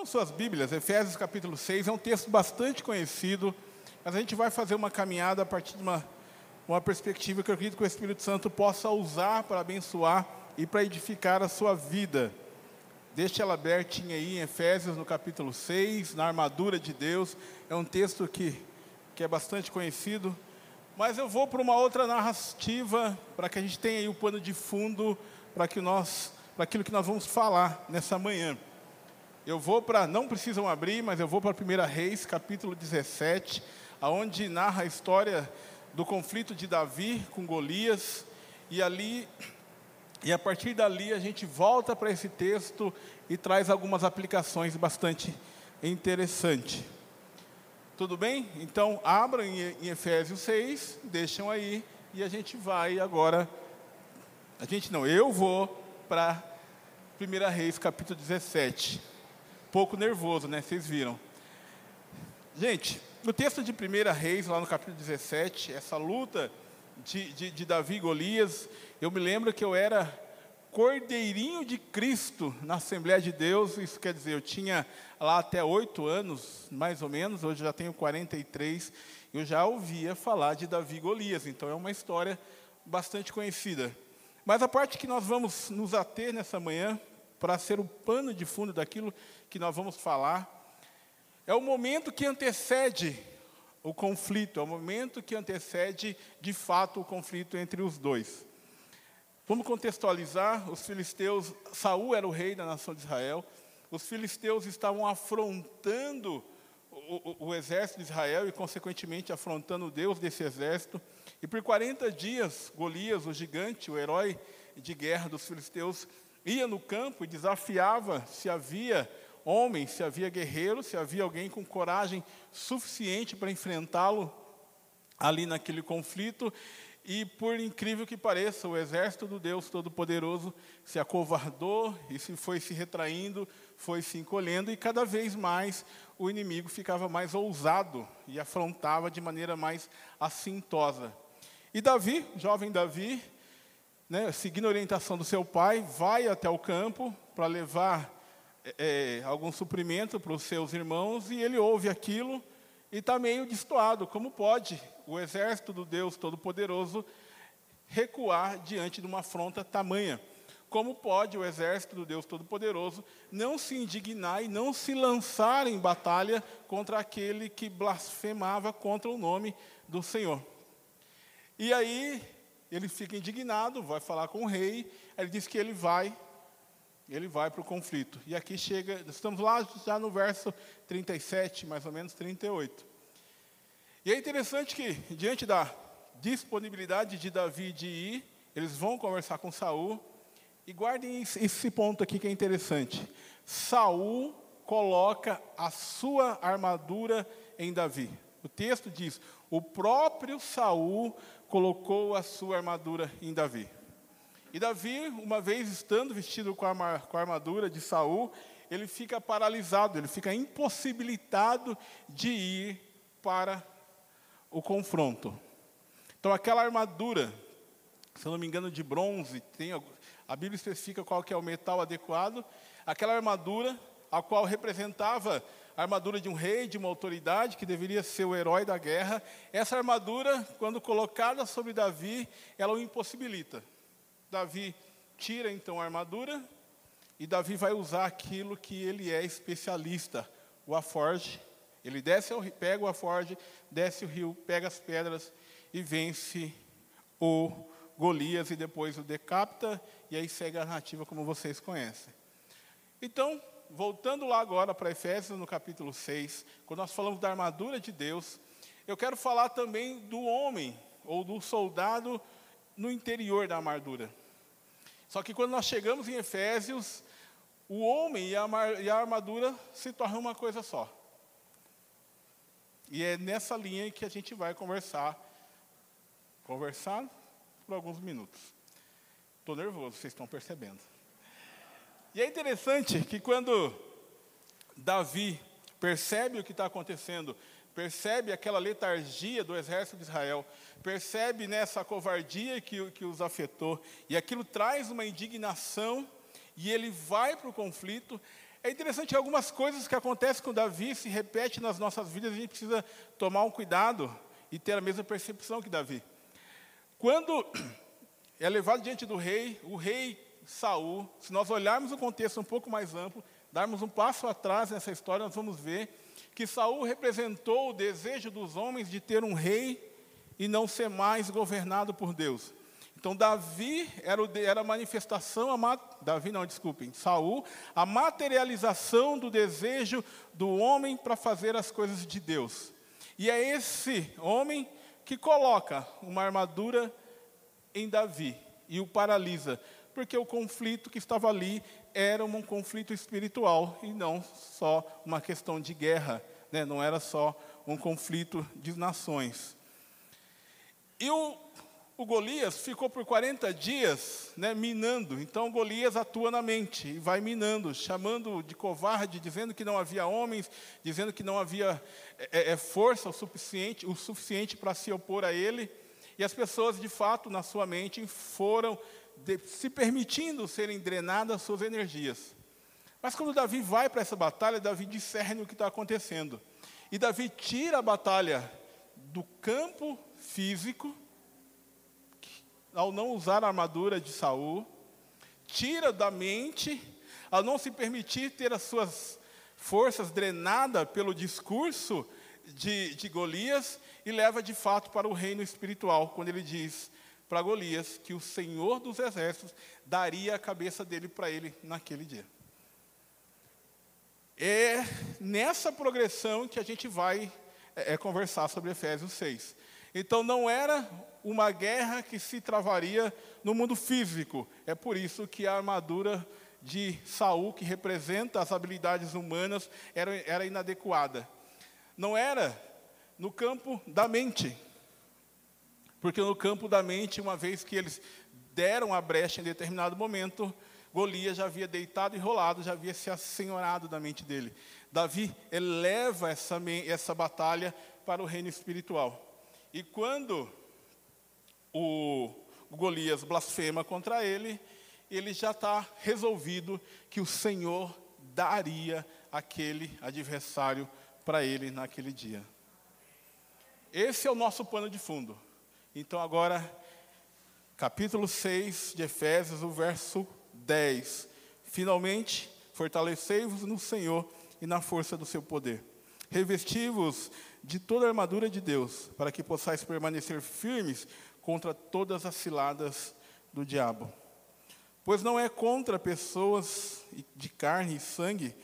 Abram suas Bíblias, Efésios capítulo 6, é um texto bastante conhecido, mas a gente vai fazer uma caminhada a partir de uma, uma perspectiva que eu acredito que o Espírito Santo possa usar para abençoar e para edificar a sua vida. Deixe ela abertinha aí em Efésios, no capítulo 6, na armadura de Deus. É um texto que, que é bastante conhecido. Mas eu vou para uma outra narrativa, para que a gente tenha aí o pano de fundo para que nós, para aquilo que nós vamos falar nessa manhã. Eu vou para, não precisam abrir, mas eu vou para 1 Reis, capítulo 17, aonde narra a história do conflito de Davi com Golias, e ali e a partir dali a gente volta para esse texto e traz algumas aplicações bastante interessantes. Tudo bem? Então, abram em Efésios 6, deixam aí, e a gente vai agora. A gente não, eu vou para 1 Reis, capítulo 17. Pouco nervoso, né? Vocês viram. Gente, no texto de 1 Reis, lá no capítulo 17, essa luta de, de, de Davi e Golias, eu me lembro que eu era cordeirinho de Cristo na Assembleia de Deus, isso quer dizer, eu tinha lá até oito anos, mais ou menos, hoje já tenho 43, eu já ouvia falar de Davi e Golias, então é uma história bastante conhecida. Mas a parte que nós vamos nos ater nessa manhã, para ser o pano de fundo daquilo que nós vamos falar, é o momento que antecede o conflito, é o momento que antecede de fato o conflito entre os dois. Vamos contextualizar, os filisteus, Saul era o rei da nação de Israel, os filisteus estavam afrontando o, o, o, exército de Israel e, consequentemente, afrontando o Deus desse exército. E por 40 dias, Golias, o gigante, o herói de guerra dos filisteus, ia no campo e desafiava se havia homem, se havia guerreiro, se havia alguém com coragem suficiente para enfrentá-lo ali naquele conflito. E por incrível que pareça, o exército do Deus Todo-Poderoso se acovardou e se foi se retraindo, foi se encolhendo, e cada vez mais o inimigo ficava mais ousado e afrontava de maneira mais assintosa. E Davi, jovem Davi, né, seguindo a orientação do seu pai, vai até o campo para levar é, algum suprimento para os seus irmãos, e ele ouve aquilo e está meio destoado. Como pode o exército do Deus Todo-Poderoso recuar diante de uma afronta tamanha? Como pode o exército do Deus Todo-Poderoso não se indignar e não se lançar em batalha contra aquele que blasfemava contra o nome do Senhor? E aí ele fica indignado, vai falar com o rei, ele diz que ele vai ele vai para o conflito. E aqui chega, estamos lá já no verso 37, mais ou menos 38. E é interessante que, diante da disponibilidade de Davi de ir, eles vão conversar com Saul. E guardem esse ponto aqui que é interessante. Saul coloca a sua armadura em Davi. O texto diz: o próprio Saul colocou a sua armadura em Davi. E Davi, uma vez estando vestido com a, com a armadura de Saul, ele fica paralisado, ele fica impossibilitado de ir para o confronto. Então, aquela armadura, se eu não me engano, de bronze, tem, a Bíblia especifica qual que é o metal adequado, aquela armadura, a qual representava a armadura de um rei, de uma autoridade, que deveria ser o herói da guerra, essa armadura, quando colocada sobre Davi, ela o impossibilita. Davi tira então a armadura e Davi vai usar aquilo que ele é especialista, o aforge. Ele desce ao pega o aforge, desce o rio, pega as pedras e vence o Golias e depois o decapita e aí segue a narrativa como vocês conhecem. Então, voltando lá agora para Efésios no capítulo 6, quando nós falamos da armadura de Deus, eu quero falar também do homem ou do soldado no interior da armadura. Só que quando nós chegamos em Efésios, o homem e a armadura se tornam uma coisa só. E é nessa linha que a gente vai conversar. Conversar por alguns minutos. Estou nervoso, vocês estão percebendo. E é interessante que quando Davi percebe o que está acontecendo, percebe aquela letargia do exército de Israel, percebe nessa covardia que, que os afetou, e aquilo traz uma indignação, e ele vai para o conflito. É interessante algumas coisas que acontecem com Davi se repetem nas nossas vidas, a gente precisa tomar um cuidado e ter a mesma percepção que Davi. Quando é levado diante do rei, o rei Saul, se nós olharmos o contexto um pouco mais amplo, darmos um passo atrás nessa história, nós vamos ver que Saul representou o desejo dos homens de ter um rei e não ser mais governado por Deus. Então Davi era, o, era a manifestação, a, Davi não, desculpem, Saul, a materialização do desejo do homem para fazer as coisas de Deus. E é esse homem que coloca uma armadura em Davi e o paralisa, porque o conflito que estava ali era um conflito espiritual e não só uma questão de guerra, né? não era só um conflito de nações. E o o Golias ficou por 40 dias né, minando. Então Golias atua na mente e vai minando, chamando de covarde, dizendo que não havia homens, dizendo que não havia é, é, força o suficiente, o suficiente para se opor a ele. E as pessoas, de fato, na sua mente, foram de, se permitindo serem drenadas suas energias. Mas quando Davi vai para essa batalha, Davi discerne o que está acontecendo. E Davi tira a batalha do campo físico ao não usar a armadura de Saul, tira da mente, ao não se permitir ter as suas forças drenadas pelo discurso de, de Golias, e leva de fato para o reino espiritual, quando ele diz para Golias que o Senhor dos Exércitos daria a cabeça dele para ele naquele dia. É nessa progressão que a gente vai é, é conversar sobre Efésios 6. Então não era uma guerra que se travaria no mundo físico. É por isso que a armadura de Saul, que representa as habilidades humanas, era, era inadequada. Não era no campo da mente. Porque no campo da mente, uma vez que eles deram a brecha em determinado momento, Golias já havia deitado e rolado, já havia se assenhorado da mente dele. Davi eleva essa, essa batalha para o reino espiritual. E quando o Golias blasfema contra ele, ele já está resolvido que o Senhor daria aquele adversário para ele naquele dia. Esse é o nosso pano de fundo. Então, agora, capítulo 6 de Efésios, o verso 10. Finalmente, fortalecei-vos no Senhor e na força do seu poder. Revesti-vos de toda a armadura de Deus, para que possais permanecer firmes contra todas as ciladas do diabo. Pois não é contra pessoas de carne e sangue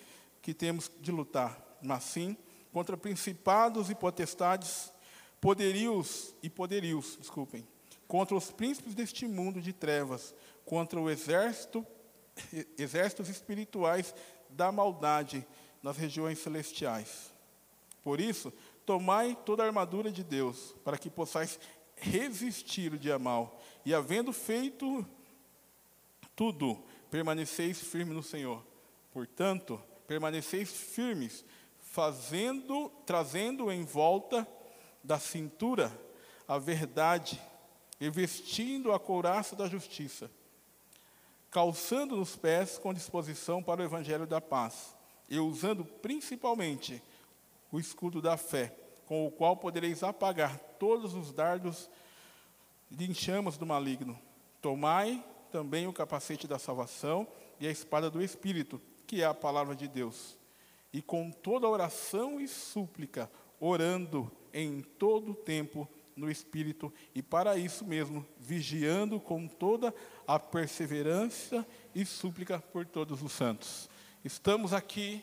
que temos de lutar, mas sim contra principados e potestades, poderios e poderios, desculpem, contra os príncipes deste mundo de trevas, contra o exército, exércitos espirituais da maldade nas regiões celestiais. Por isso, Tomai toda a armadura de Deus, para que possais resistir o dia mal, e havendo feito tudo, permaneceis firmes no Senhor. Portanto, permaneceis firmes, fazendo, trazendo em volta da cintura a verdade, e vestindo a couraça da justiça, calçando nos pés com disposição para o evangelho da paz, e usando principalmente o escudo da fé, com o qual podereis apagar todos os dardos de enxamas do maligno. Tomai também o capacete da salvação e a espada do Espírito, que é a palavra de Deus. E com toda oração e súplica, orando em todo o tempo no Espírito, e para isso mesmo, vigiando com toda a perseverança e súplica por todos os santos. Estamos aqui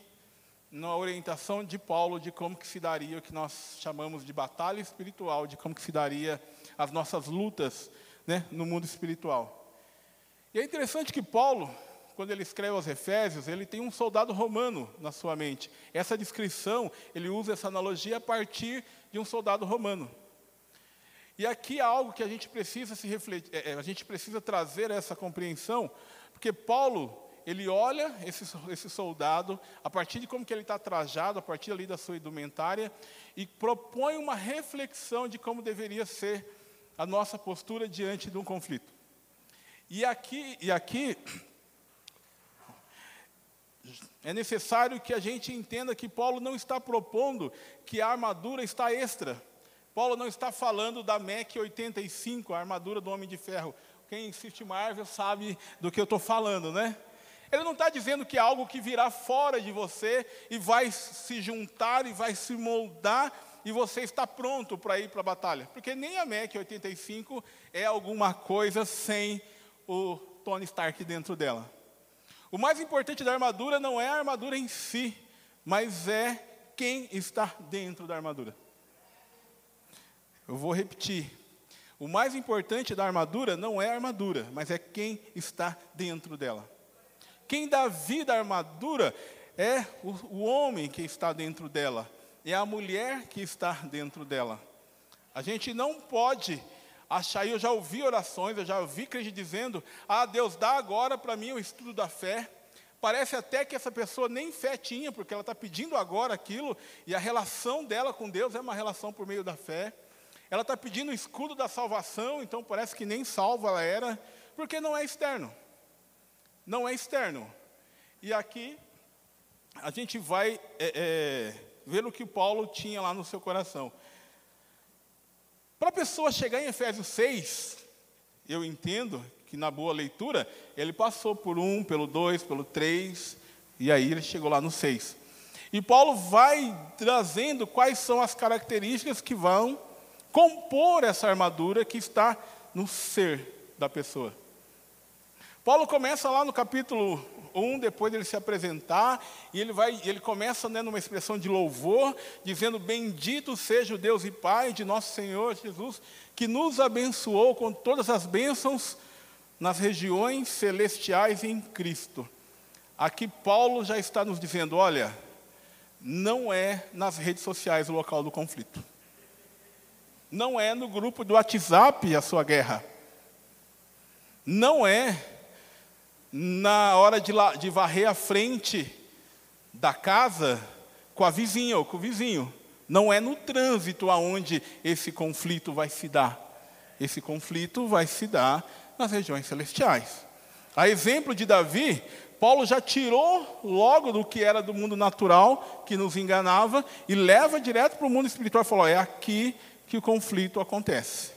na orientação de Paulo de como que se daria o que nós chamamos de batalha espiritual, de como que se daria as nossas lutas né, no mundo espiritual. E é interessante que Paulo, quando ele escreve aos Efésios, ele tem um soldado romano na sua mente. Essa descrição, ele usa essa analogia a partir de um soldado romano. E aqui há algo que a gente precisa se refletir, é, é, a gente precisa trazer essa compreensão, porque Paulo ele olha esse, esse soldado, a partir de como que ele está trajado, a partir ali da sua indumentária, e propõe uma reflexão de como deveria ser a nossa postura diante de um conflito. E aqui, e aqui é necessário que a gente entenda que Paulo não está propondo que a armadura está extra. Paulo não está falando da MEC 85, a armadura do Homem de Ferro. Quem assiste Marvel sabe do que eu estou falando, né? Ele não está dizendo que é algo que virá fora de você e vai se juntar e vai se moldar e você está pronto para ir para a batalha. Porque nem a MEC 85 é alguma coisa sem o Tony Stark dentro dela. O mais importante da armadura não é a armadura em si, mas é quem está dentro da armadura. Eu vou repetir. O mais importante da armadura não é a armadura, mas é quem está dentro dela. Quem dá vida à armadura é o, o homem que está dentro dela, é a mulher que está dentro dela. A gente não pode achar, eu já ouvi orações, eu já ouvi crente dizendo: Ah, Deus, dá agora para mim o estudo da fé. Parece até que essa pessoa nem fé tinha, porque ela está pedindo agora aquilo, e a relação dela com Deus é uma relação por meio da fé. Ela está pedindo o escudo da salvação, então parece que nem salva ela era, porque não é externo. Não é externo. E aqui a gente vai é, é, ver o que Paulo tinha lá no seu coração. Para a pessoa chegar em Efésios 6, eu entendo que na boa leitura, ele passou por um, pelo dois, pelo três, e aí ele chegou lá no seis. E Paulo vai trazendo quais são as características que vão compor essa armadura que está no ser da pessoa. Paulo começa lá no capítulo 1, depois dele se apresentar, e ele vai, ele começa né, numa expressão de louvor, dizendo: Bendito seja o Deus e Pai de nosso Senhor Jesus, que nos abençoou com todas as bênçãos nas regiões celestiais em Cristo. Aqui Paulo já está nos dizendo: olha, não é nas redes sociais o local do conflito. Não é no grupo do WhatsApp a sua guerra. Não é na hora de, de varrer a frente da casa com a vizinha ou com o vizinho. Não é no trânsito aonde esse conflito vai se dar. Esse conflito vai se dar nas regiões celestiais. A exemplo de Davi, Paulo já tirou logo do que era do mundo natural, que nos enganava, e leva direto para o mundo espiritual e falou: é aqui que o conflito acontece.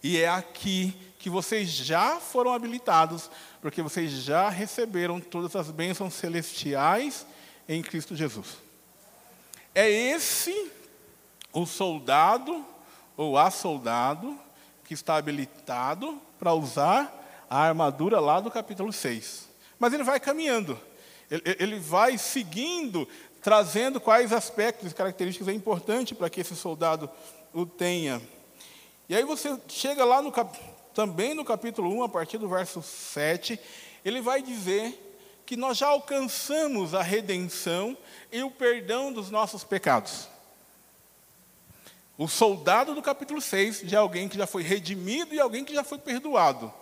E é aqui que vocês já foram habilitados porque vocês já receberam todas as bênçãos celestiais em Cristo Jesus. É esse o soldado ou a soldado que está habilitado para usar a armadura lá do capítulo 6. Mas ele vai caminhando, ele, vai seguindo, trazendo quais aspectos e características é importante para que esse soldado o tenha. E aí você chega lá no capítulo também no capítulo 1, a partir do verso 7, ele vai dizer que nós já alcançamos a redenção e o perdão dos nossos pecados. O soldado do capítulo 6 já é alguém que já foi redimido e alguém que já foi perdoado.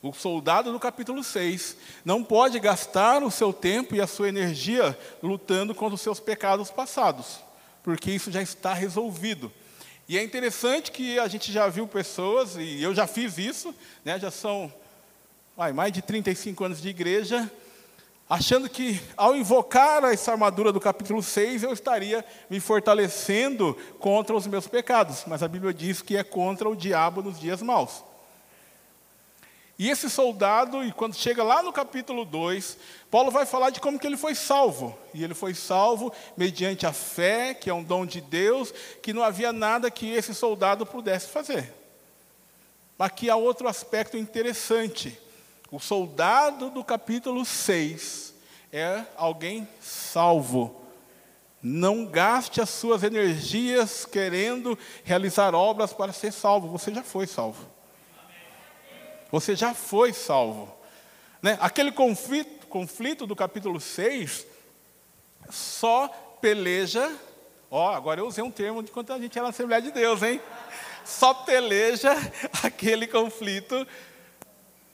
O soldado do capítulo 6 não pode gastar o seu tempo e a sua energia lutando contra os seus pecados passados, porque isso já está resolvido. E é interessante que a gente já viu pessoas, e eu já fiz isso, né, já são mais de 35 anos de igreja, achando que ao invocar essa armadura do capítulo 6, eu estaria me fortalecendo contra os meus pecados. Mas a Bíblia diz que é contra o diabo nos dias maus. E esse soldado, e quando chega lá no capítulo 2, Paulo vai falar de como que ele foi salvo. E ele foi salvo mediante a fé, que é um dom de Deus, que não havia nada que esse soldado pudesse fazer. Aqui há outro aspecto interessante. O soldado do capítulo 6 é alguém salvo. Não gaste as suas energias querendo realizar obras para ser salvo. Você já foi salvo. Você já foi salvo. Né? Aquele conflito, conflito do capítulo 6 só peleja. Ó, agora eu usei um termo de quando a gente era na Assembleia de Deus, hein? Só peleja aquele conflito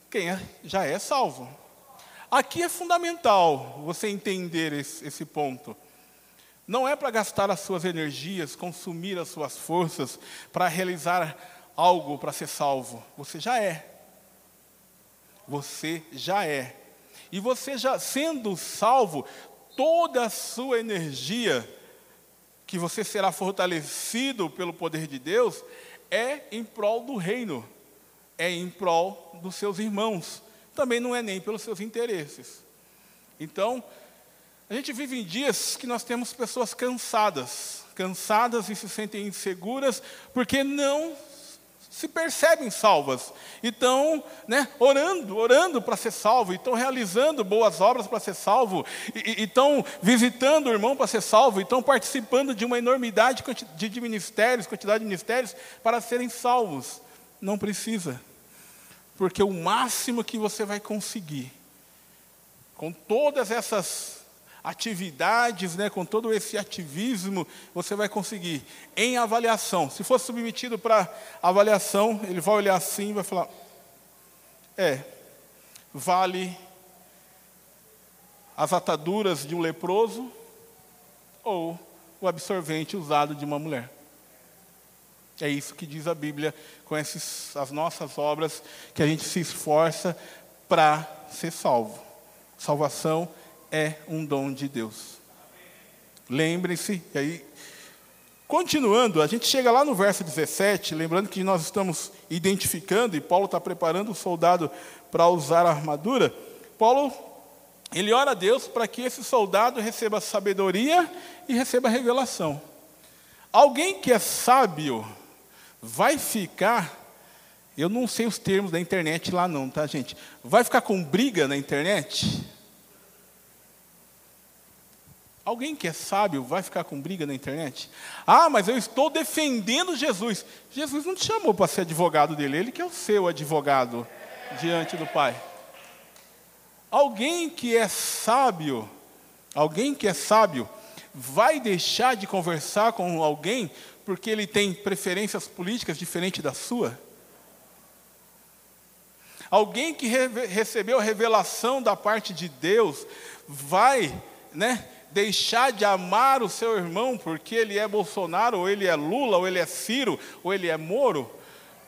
quem é, já é salvo. Aqui é fundamental você entender esse, esse ponto. Não é para gastar as suas energias, consumir as suas forças para realizar algo para ser salvo. Você já é você já é. E você já sendo salvo, toda a sua energia, que você será fortalecido pelo poder de Deus, é em prol do reino, é em prol dos seus irmãos, também não é nem pelos seus interesses. Então, a gente vive em dias que nós temos pessoas cansadas, cansadas e se sentem inseguras, porque não se percebem salvas. E estão né, orando, orando para ser salvo, estão realizando boas obras para ser salvo, e estão visitando o irmão para ser salvo, estão participando de uma enormidade de ministérios, quantidade de ministérios, para serem salvos. Não precisa, porque o máximo que você vai conseguir, com todas essas atividades, né, com todo esse ativismo, você vai conseguir. Em avaliação, se for submetido para avaliação, ele vai olhar assim e vai falar: é, vale as ataduras de um leproso ou o absorvente usado de uma mulher. É isso que diz a Bíblia com esses, as nossas obras, que a gente se esforça para ser salvo. Salvação é um dom de Deus. Lembrem-se, e aí, continuando, a gente chega lá no verso 17, lembrando que nós estamos identificando, e Paulo está preparando o soldado para usar a armadura. Paulo, ele ora a Deus para que esse soldado receba sabedoria e receba revelação. Alguém que é sábio vai ficar, eu não sei os termos da internet lá não, tá gente? Vai ficar com briga na internet? Alguém que é sábio vai ficar com briga na internet? Ah, mas eu estou defendendo Jesus. Jesus não te chamou para ser advogado dele, ele que é o seu advogado diante do Pai. Alguém que é sábio, alguém que é sábio, vai deixar de conversar com alguém porque ele tem preferências políticas diferentes da sua? Alguém que re recebeu a revelação da parte de Deus vai, né? Deixar de amar o seu irmão porque ele é Bolsonaro, ou ele é Lula, ou ele é Ciro, ou ele é Moro?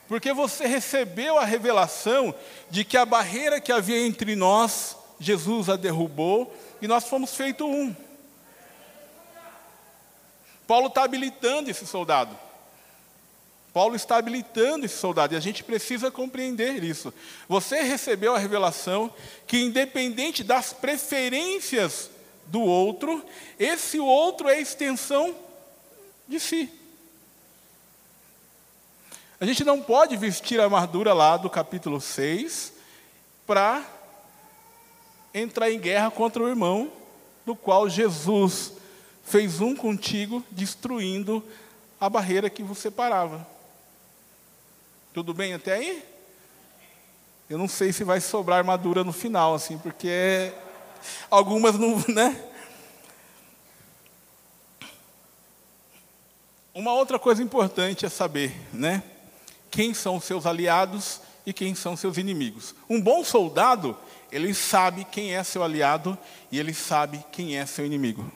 Porque você recebeu a revelação de que a barreira que havia entre nós, Jesus a derrubou e nós fomos feito um. Paulo está habilitando esse soldado. Paulo está habilitando esse soldado e a gente precisa compreender isso. Você recebeu a revelação que, independente das preferências do outro, esse outro é extensão de si. A gente não pode vestir a armadura lá do capítulo 6 para entrar em guerra contra o irmão, do qual Jesus fez um contigo, destruindo a barreira que você separava. Tudo bem até aí? Eu não sei se vai sobrar armadura no final, assim, porque Algumas não, né? Uma outra coisa importante é saber, né? Quem são os seus aliados e quem são seus inimigos. Um bom soldado, ele sabe quem é seu aliado e ele sabe quem é seu inimigo.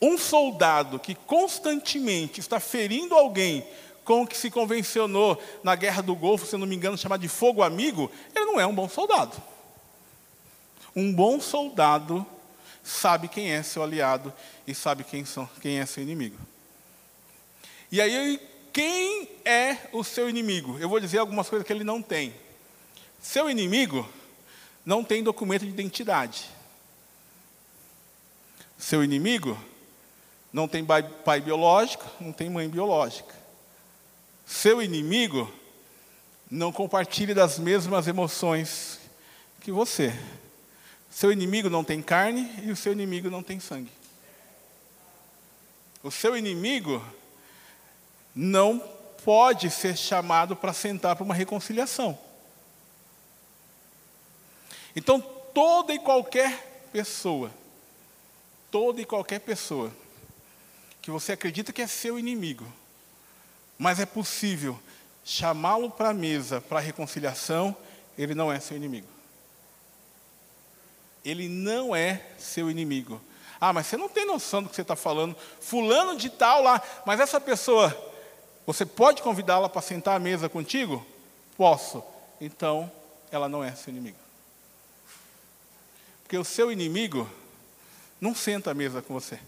Um soldado que constantemente está ferindo alguém com o que se convencionou na Guerra do Golfo, se não me engano, chamado de fogo amigo, ele não é um bom soldado. Um bom soldado sabe quem é seu aliado e sabe quem, são, quem é seu inimigo. E aí, quem é o seu inimigo? Eu vou dizer algumas coisas que ele não tem. Seu inimigo não tem documento de identidade. Seu inimigo não tem pai, biológico, não tem mãe biológica. Seu inimigo não compartilha das mesmas emoções que você. Seu inimigo não tem carne e o seu inimigo não tem sangue. O seu inimigo não pode ser chamado para sentar para uma reconciliação. Então, toda e qualquer pessoa, toda e qualquer pessoa que você acredita que é seu inimigo, mas é possível chamá-lo para a mesa para reconciliação, ele não é seu inimigo. Ele não é seu inimigo. Ah, mas você não tem noção do que você está falando. Fulano de tal lá, mas essa pessoa, você pode convidá-la para sentar à mesa contigo? Posso. Então, ela não é seu inimigo. Porque o seu inimigo não senta à mesa com você.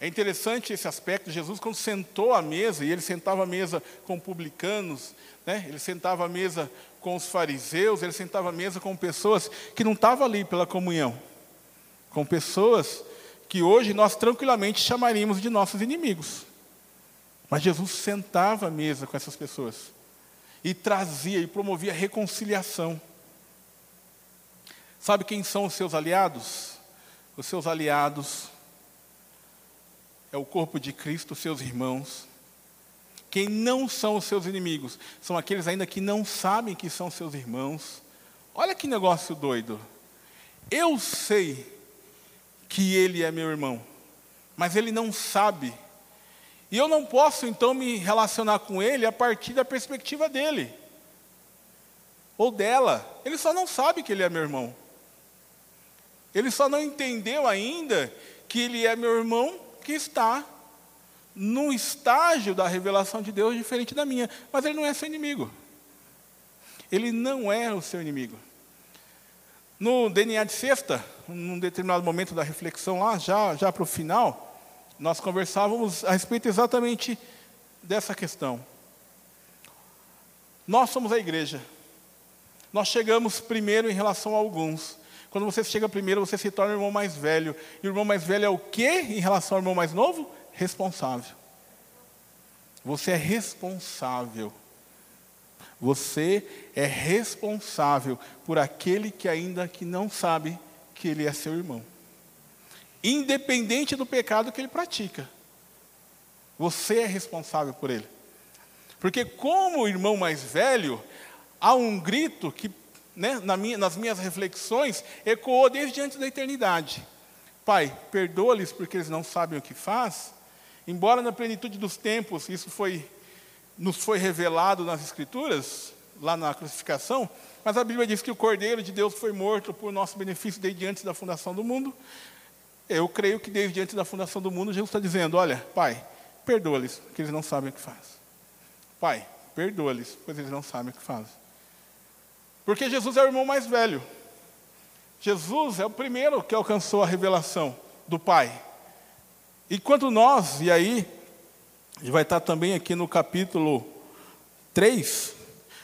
É interessante esse aspecto. Jesus, quando sentou à mesa, e ele sentava à mesa com publicanos, né? ele sentava à mesa com os fariseus, ele sentava à mesa com pessoas que não estavam ali pela comunhão, com pessoas que hoje nós tranquilamente chamaríamos de nossos inimigos. Mas Jesus sentava à mesa com essas pessoas e trazia e promovia reconciliação. Sabe quem são os seus aliados? Os seus aliados é o corpo de Cristo, seus irmãos. Quem não são os seus inimigos são aqueles ainda que não sabem que são seus irmãos. Olha que negócio doido. Eu sei que ele é meu irmão, mas ele não sabe. E eu não posso então me relacionar com ele a partir da perspectiva dele ou dela. Ele só não sabe que ele é meu irmão. Ele só não entendeu ainda que ele é meu irmão que está num estágio da revelação de Deus diferente da minha, mas ele não é seu inimigo. Ele não é o seu inimigo. No DNA de sexta, num determinado momento da reflexão lá, já, já para o final, nós conversávamos a respeito exatamente dessa questão. Nós somos a igreja. Nós chegamos primeiro em relação a alguns. Quando você chega primeiro, você se torna o irmão mais velho. E o irmão mais velho é o quê em relação ao irmão mais novo? Responsável. Você é responsável. Você é responsável por aquele que ainda que não sabe que ele é seu irmão. Independente do pecado que ele pratica. Você é responsável por ele. Porque como irmão mais velho, há um grito que né, na minha, nas minhas reflexões, ecoou desde antes da eternidade. Pai, perdoa-lhes porque eles não sabem o que faz. Embora na plenitude dos tempos isso foi, nos foi revelado nas Escrituras, lá na crucificação, mas a Bíblia diz que o Cordeiro de Deus foi morto por nosso benefício desde antes da fundação do mundo. Eu creio que desde antes da fundação do mundo, Jesus está dizendo: Olha, Pai, perdoa-lhes, porque eles não sabem o que fazem. Pai, perdoa-lhes, pois eles não sabem o que fazem. Porque Jesus é o irmão mais velho. Jesus é o primeiro que alcançou a revelação do Pai. E quando nós, e aí, vai estar também aqui no capítulo 3,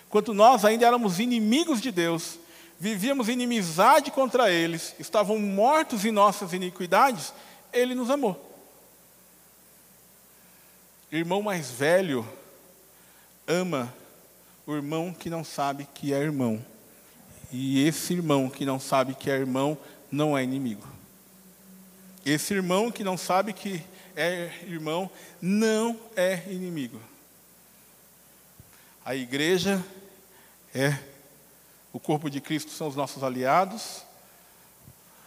quando nós ainda éramos inimigos de Deus, vivíamos inimizade contra eles, estavam mortos em nossas iniquidades, Ele nos amou. Irmão mais velho ama o irmão que não sabe que é irmão. E esse irmão que não sabe que é irmão não é inimigo. Esse irmão que não sabe que é irmão não é inimigo. A igreja é o corpo de Cristo, são os nossos aliados.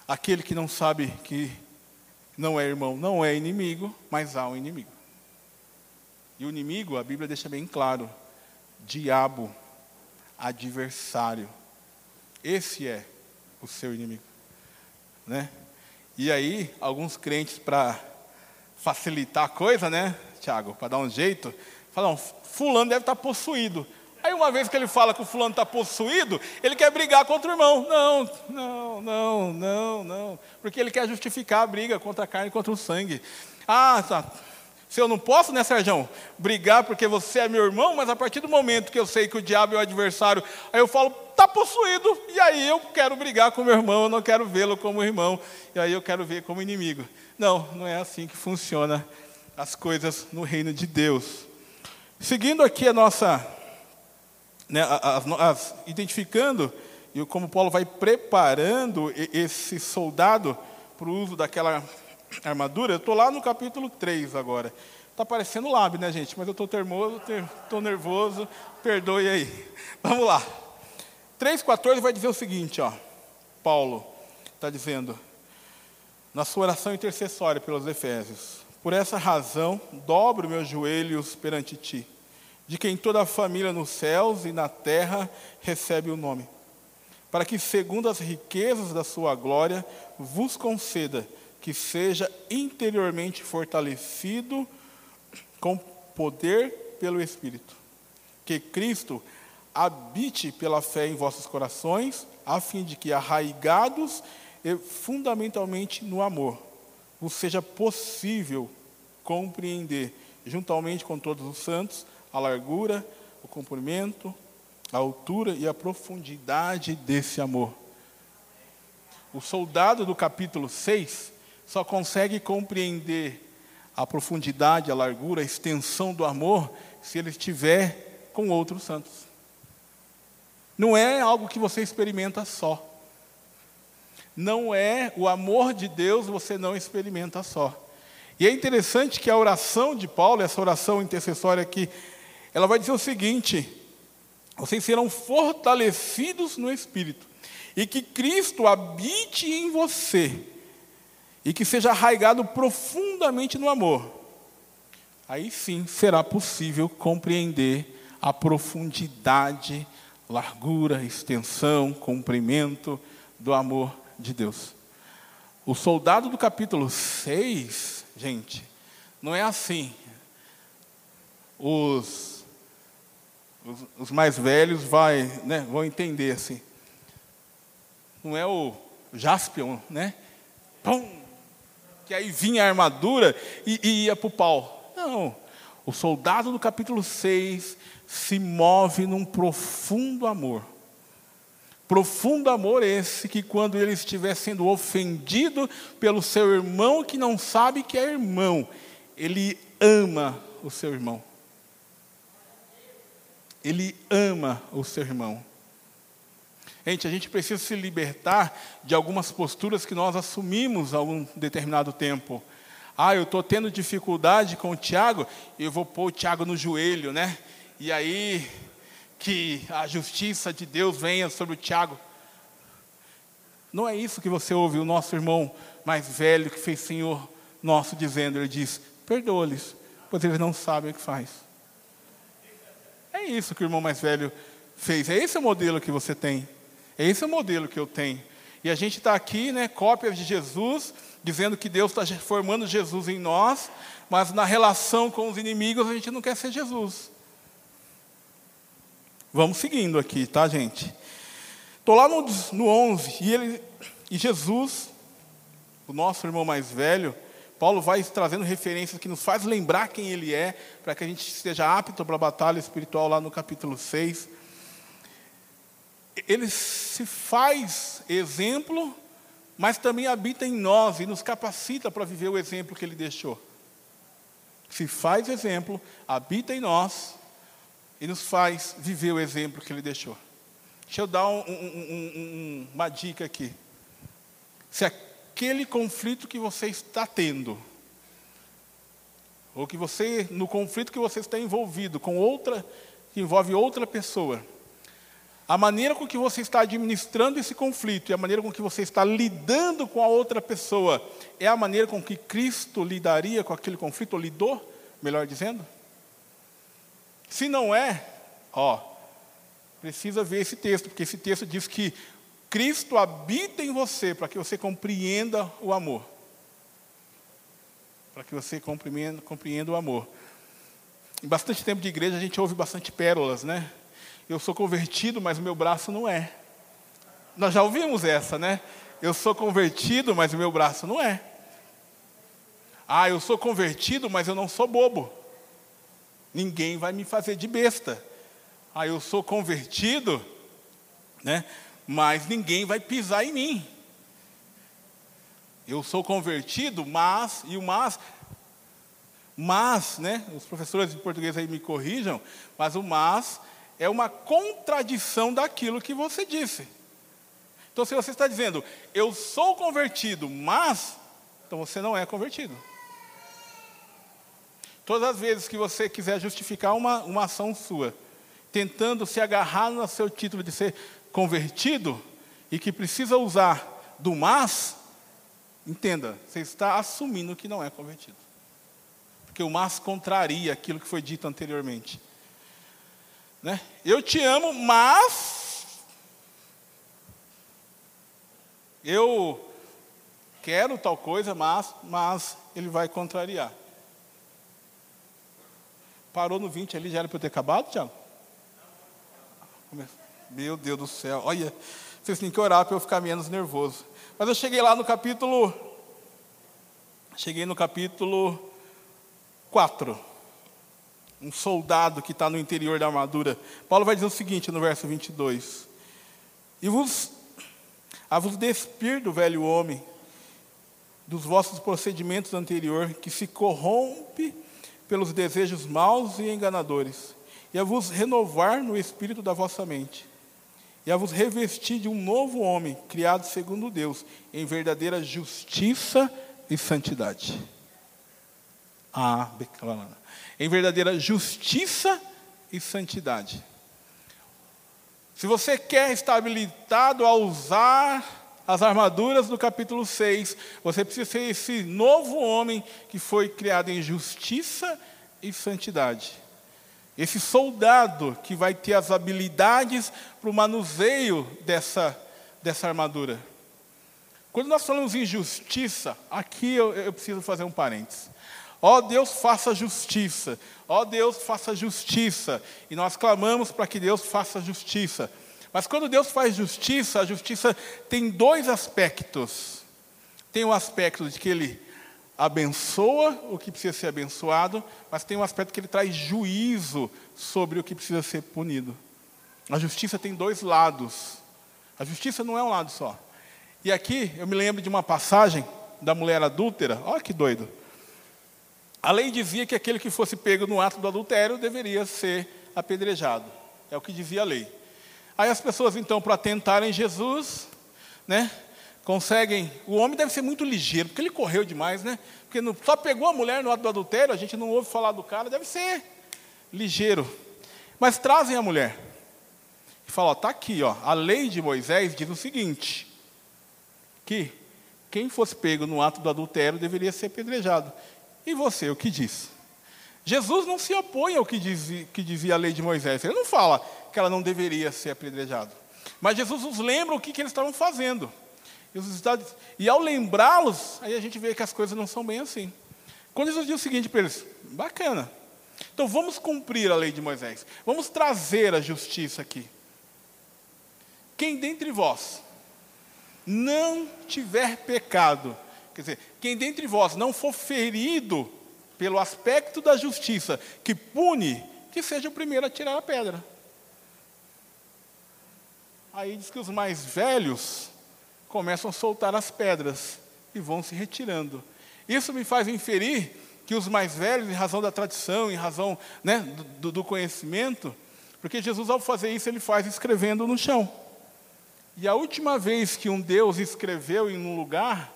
Aquele que não sabe que não é irmão não é inimigo, mas há um inimigo. E o inimigo, a Bíblia deixa bem claro, diabo, adversário. Esse é o seu inimigo, né? E aí, alguns crentes para facilitar a coisa, né, Tiago, para dar um jeito, falam, fulano deve estar tá possuído. Aí uma vez que ele fala que o fulano está possuído, ele quer brigar contra o irmão. Não, não, não, não, não. Porque ele quer justificar a briga contra a carne e contra o sangue. Ah, tá. Se eu não posso, né, Sérgio, brigar porque você é meu irmão, mas a partir do momento que eu sei que o diabo é o adversário, aí eu falo, está possuído, e aí eu quero brigar com meu irmão, eu não quero vê-lo como irmão, e aí eu quero ver como inimigo. Não, não é assim que funciona as coisas no reino de Deus. Seguindo aqui a nossa, né, as, as, identificando, e como Paulo vai preparando esse soldado para o uso daquela armadura, eu estou lá no capítulo 3 agora. Está parecendo lábio, né, gente? Mas eu estou termoso, estou nervoso, perdoe aí. Vamos lá. 3,14 vai dizer o seguinte, ó. Paulo está dizendo, na sua oração intercessória pelos Efésios: Por essa razão, dobro meus joelhos perante ti, de quem toda a família nos céus e na terra recebe o nome, para que, segundo as riquezas da sua glória, vos conceda que seja interiormente fortalecido com poder pelo Espírito. Que Cristo habite pela fé em vossos corações, a fim de que, arraigados fundamentalmente no amor, vos seja possível compreender, juntamente com todos os santos, a largura, o comprimento, a altura e a profundidade desse amor. O soldado do capítulo 6 só consegue compreender a profundidade, a largura, a extensão do amor se ele estiver com outros santos. Não é algo que você experimenta só. Não é o amor de Deus, você não experimenta só. E é interessante que a oração de Paulo, essa oração intercessória aqui, ela vai dizer o seguinte: vocês serão fortalecidos no Espírito, e que Cristo habite em você, e que seja arraigado profundamente no amor. Aí sim será possível compreender a profundidade, largura, extensão, comprimento do amor de Deus. O soldado do capítulo 6, gente, não é assim. Os, os, os mais velhos vai, né, vão entender assim. Não é o Jaspion, né? Pum! Que aí vinha a armadura e, e ia para o pau. Não. O soldado do capítulo 6 se move num profundo amor Profundo amor esse que, quando ele estiver sendo ofendido pelo seu irmão que não sabe que é irmão, ele ama o seu irmão. Ele ama o seu irmão. Gente, a gente precisa se libertar de algumas posturas que nós assumimos há um determinado tempo. Ah, eu estou tendo dificuldade com o Tiago, eu vou pôr o Tiago no joelho, né? E aí que a justiça de Deus venha sobre o Tiago. Não é isso que você ouve o nosso irmão mais velho que fez Senhor nosso dizendo, ele diz: perdoa-lhes, pois eles não sabem o que faz. É isso que o irmão mais velho fez. É esse o modelo que você tem. É esse o modelo que eu tenho. E a gente está aqui, né, cópias de Jesus, dizendo que Deus está formando Jesus em nós, mas na relação com os inimigos a gente não quer ser Jesus. Vamos seguindo aqui, tá, gente? Estou lá no, no 11, e, ele, e Jesus, o nosso irmão mais velho, Paulo vai trazendo referências que nos faz lembrar quem ele é, para que a gente esteja apto para a batalha espiritual lá no capítulo 6. Ele se faz exemplo, mas também habita em nós e nos capacita para viver o exemplo que ele deixou. Se faz exemplo, habita em nós e nos faz viver o exemplo que ele deixou. Deixa eu dar um, um, um, uma dica aqui. Se aquele conflito que você está tendo, ou que você, no conflito que você está envolvido com outra, que envolve outra pessoa, a maneira com que você está administrando esse conflito e a maneira com que você está lidando com a outra pessoa é a maneira com que Cristo lidaria com aquele conflito, ou lidou, melhor dizendo? Se não é, ó, precisa ver esse texto, porque esse texto diz que Cristo habita em você para que você compreenda o amor. Para que você compreenda, compreenda o amor. Em bastante tempo de igreja a gente ouve bastante pérolas, né? Eu sou convertido, mas o meu braço não é. Nós já ouvimos essa, né? Eu sou convertido, mas o meu braço não é. Ah, eu sou convertido, mas eu não sou bobo. Ninguém vai me fazer de besta. Ah, eu sou convertido, né? Mas ninguém vai pisar em mim. Eu sou convertido, mas e o mas mas, né? Os professores de português aí me corrijam, mas o mas é uma contradição daquilo que você disse. Então, se você está dizendo, eu sou convertido, mas, então você não é convertido. Todas as vezes que você quiser justificar uma, uma ação sua, tentando se agarrar no seu título de ser convertido, e que precisa usar do mas, entenda, você está assumindo que não é convertido. Porque o mas contraria aquilo que foi dito anteriormente. Né? Eu te amo, mas eu quero tal coisa, mas, mas ele vai contrariar. Parou no 20 ali, já era para eu ter acabado, Tiago? Meu Deus do céu, olha, vocês têm que orar para eu ficar menos nervoso. Mas eu cheguei lá no capítulo. Cheguei no capítulo 4. Um soldado que está no interior da armadura. Paulo vai dizer o seguinte no verso 22. E vos, a vos despir do velho homem, dos vossos procedimentos anterior, que se corrompe pelos desejos maus e enganadores, e a vos renovar no espírito da vossa mente, e a vos revestir de um novo homem, criado segundo Deus, em verdadeira justiça e santidade. Ah, em verdadeira justiça e santidade. Se você quer estar habilitado a usar as armaduras do capítulo 6, você precisa ser esse novo homem que foi criado em justiça e santidade. Esse soldado que vai ter as habilidades para o manuseio dessa, dessa armadura. Quando nós falamos em justiça, aqui eu, eu preciso fazer um parênteses. Ó Deus, faça justiça. Ó Deus, faça justiça. E nós clamamos para que Deus faça justiça. Mas quando Deus faz justiça, a justiça tem dois aspectos. Tem o aspecto de que Ele abençoa o que precisa ser abençoado, mas tem um aspecto que Ele traz juízo sobre o que precisa ser punido. A justiça tem dois lados. A justiça não é um lado só. E aqui eu me lembro de uma passagem da mulher adúltera. Olha que doido. A lei dizia que aquele que fosse pego no ato do adultério deveria ser apedrejado. É o que dizia a lei. Aí as pessoas, então, para tentarem Jesus, né, conseguem. O homem deve ser muito ligeiro, porque ele correu demais, né? Porque não, só pegou a mulher no ato do adultério, a gente não ouve falar do cara, deve ser ligeiro. Mas trazem a mulher. E falam: está aqui, ó, a lei de Moisés diz o seguinte: que quem fosse pego no ato do adultério deveria ser apedrejado. E você, o que diz? Jesus não se opõe ao que dizia, que dizia a lei de Moisés. Ele não fala que ela não deveria ser apedrejada. Mas Jesus nos lembra o que, que eles estavam fazendo. E ao lembrá-los, aí a gente vê que as coisas não são bem assim. Quando Jesus diz o seguinte para eles: bacana. Então vamos cumprir a lei de Moisés. Vamos trazer a justiça aqui. Quem dentre vós não tiver pecado, Quer dizer, quem dentre vós não for ferido pelo aspecto da justiça que pune, que seja o primeiro a tirar a pedra. Aí diz que os mais velhos começam a soltar as pedras e vão se retirando. Isso me faz inferir que os mais velhos, em razão da tradição, em razão né, do, do conhecimento, porque Jesus, ao fazer isso, ele faz escrevendo no chão. E a última vez que um Deus escreveu em um lugar,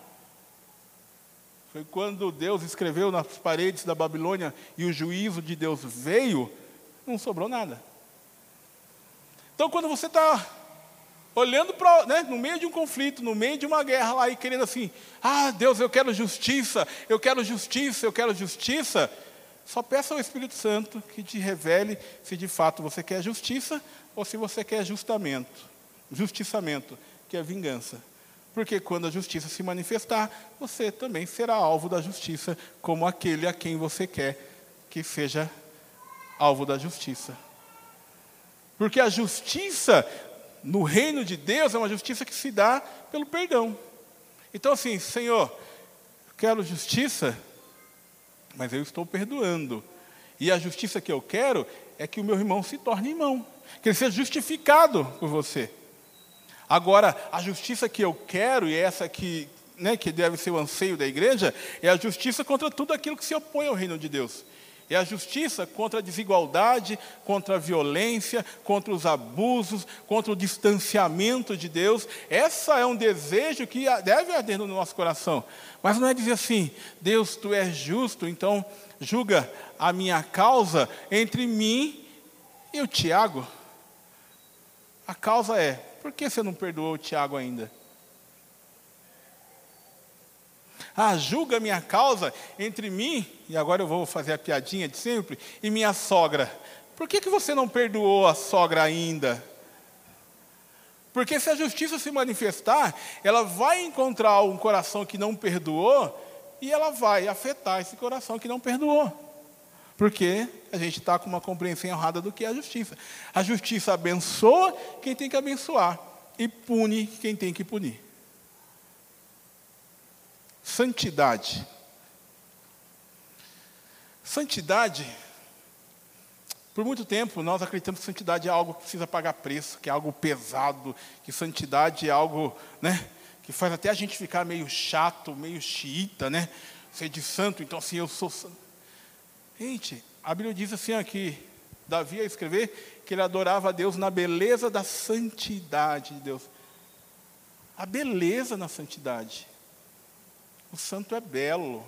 foi quando Deus escreveu nas paredes da Babilônia e o juízo de Deus veio, não sobrou nada. Então, quando você está olhando para, né, no meio de um conflito, no meio de uma guerra lá e querendo assim, ah, Deus, eu quero justiça, eu quero justiça, eu quero justiça, só peça ao Espírito Santo que te revele se de fato você quer justiça ou se você quer justamento, justiçamento, que é vingança. Porque quando a justiça se manifestar, você também será alvo da justiça, como aquele a quem você quer que seja alvo da justiça. Porque a justiça no reino de Deus é uma justiça que se dá pelo perdão. Então, assim, Senhor, quero justiça, mas eu estou perdoando. E a justiça que eu quero é que o meu irmão se torne irmão, que ele seja justificado por você. Agora, a justiça que eu quero, e essa que, né, que deve ser o anseio da igreja, é a justiça contra tudo aquilo que se opõe ao reino de Deus. É a justiça contra a desigualdade, contra a violência, contra os abusos, contra o distanciamento de Deus. Essa é um desejo que deve arder no nosso coração. Mas não é dizer assim, Deus, tu és justo, então julga a minha causa entre mim e o Tiago. A causa é, por que você não perdoou o Tiago ainda? Ah, julga minha causa entre mim, e agora eu vou fazer a piadinha de sempre, e minha sogra. Por que, que você não perdoou a sogra ainda? Porque se a justiça se manifestar, ela vai encontrar um coração que não perdoou, e ela vai afetar esse coração que não perdoou. Porque a gente está com uma compreensão errada do que é a justiça. A justiça abençoa quem tem que abençoar. e pune quem tem que punir. Santidade. Santidade, por muito tempo nós acreditamos que santidade é algo que precisa pagar preço, que é algo pesado, que santidade é algo, né, que faz até a gente ficar meio chato, meio xiita, né? Ser de santo, então assim, eu sou santo. Gente, a Bíblia diz assim aqui, Davi a escrever que ele adorava a Deus na beleza da santidade de Deus. A beleza na santidade. O santo é belo.